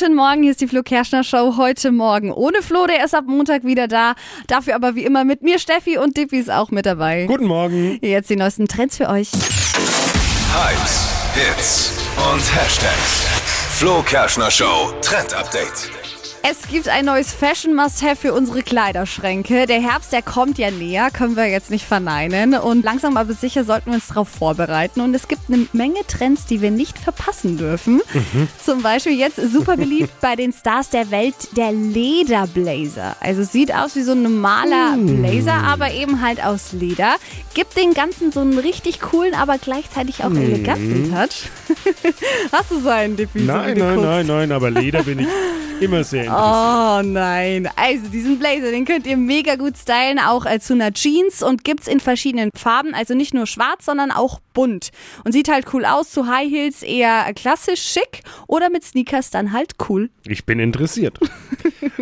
Guten Morgen, hier ist die Flo Kerschner Show heute Morgen. Ohne Flo, der ist ab Montag wieder da. Dafür aber wie immer mit mir Steffi und Dippi ist auch mit dabei. Guten Morgen. Jetzt die neuesten Trends für euch. Hypes, Hits und Hashtags. Flo Kerschner Show Trend Update. Es gibt ein neues Fashion Must-Have für unsere Kleiderschränke. Der Herbst, der kommt ja näher, können wir jetzt nicht verneinen. Und langsam aber sicher sollten wir uns darauf vorbereiten. Und es gibt eine Menge Trends, die wir nicht verpassen dürfen. Zum Beispiel jetzt super beliebt bei den Stars der Welt der Lederblazer. Also sieht aus wie so ein normaler Blazer, aber eben halt aus Leder. Gibt den Ganzen so einen richtig coolen, aber gleichzeitig auch eleganten Touch. Hast du so einen, so Nein, nein, nein, nein, aber Leder bin ich immer sehr interessiert. Oh nein. Also diesen Blazer, den könnt ihr mega gut stylen, auch äh, zu einer Jeans und gibt's in verschiedenen Farben, also nicht nur schwarz, sondern auch bunt. Und sieht halt cool aus, zu High Heels eher klassisch schick oder mit Sneakers dann halt cool. Ich bin interessiert.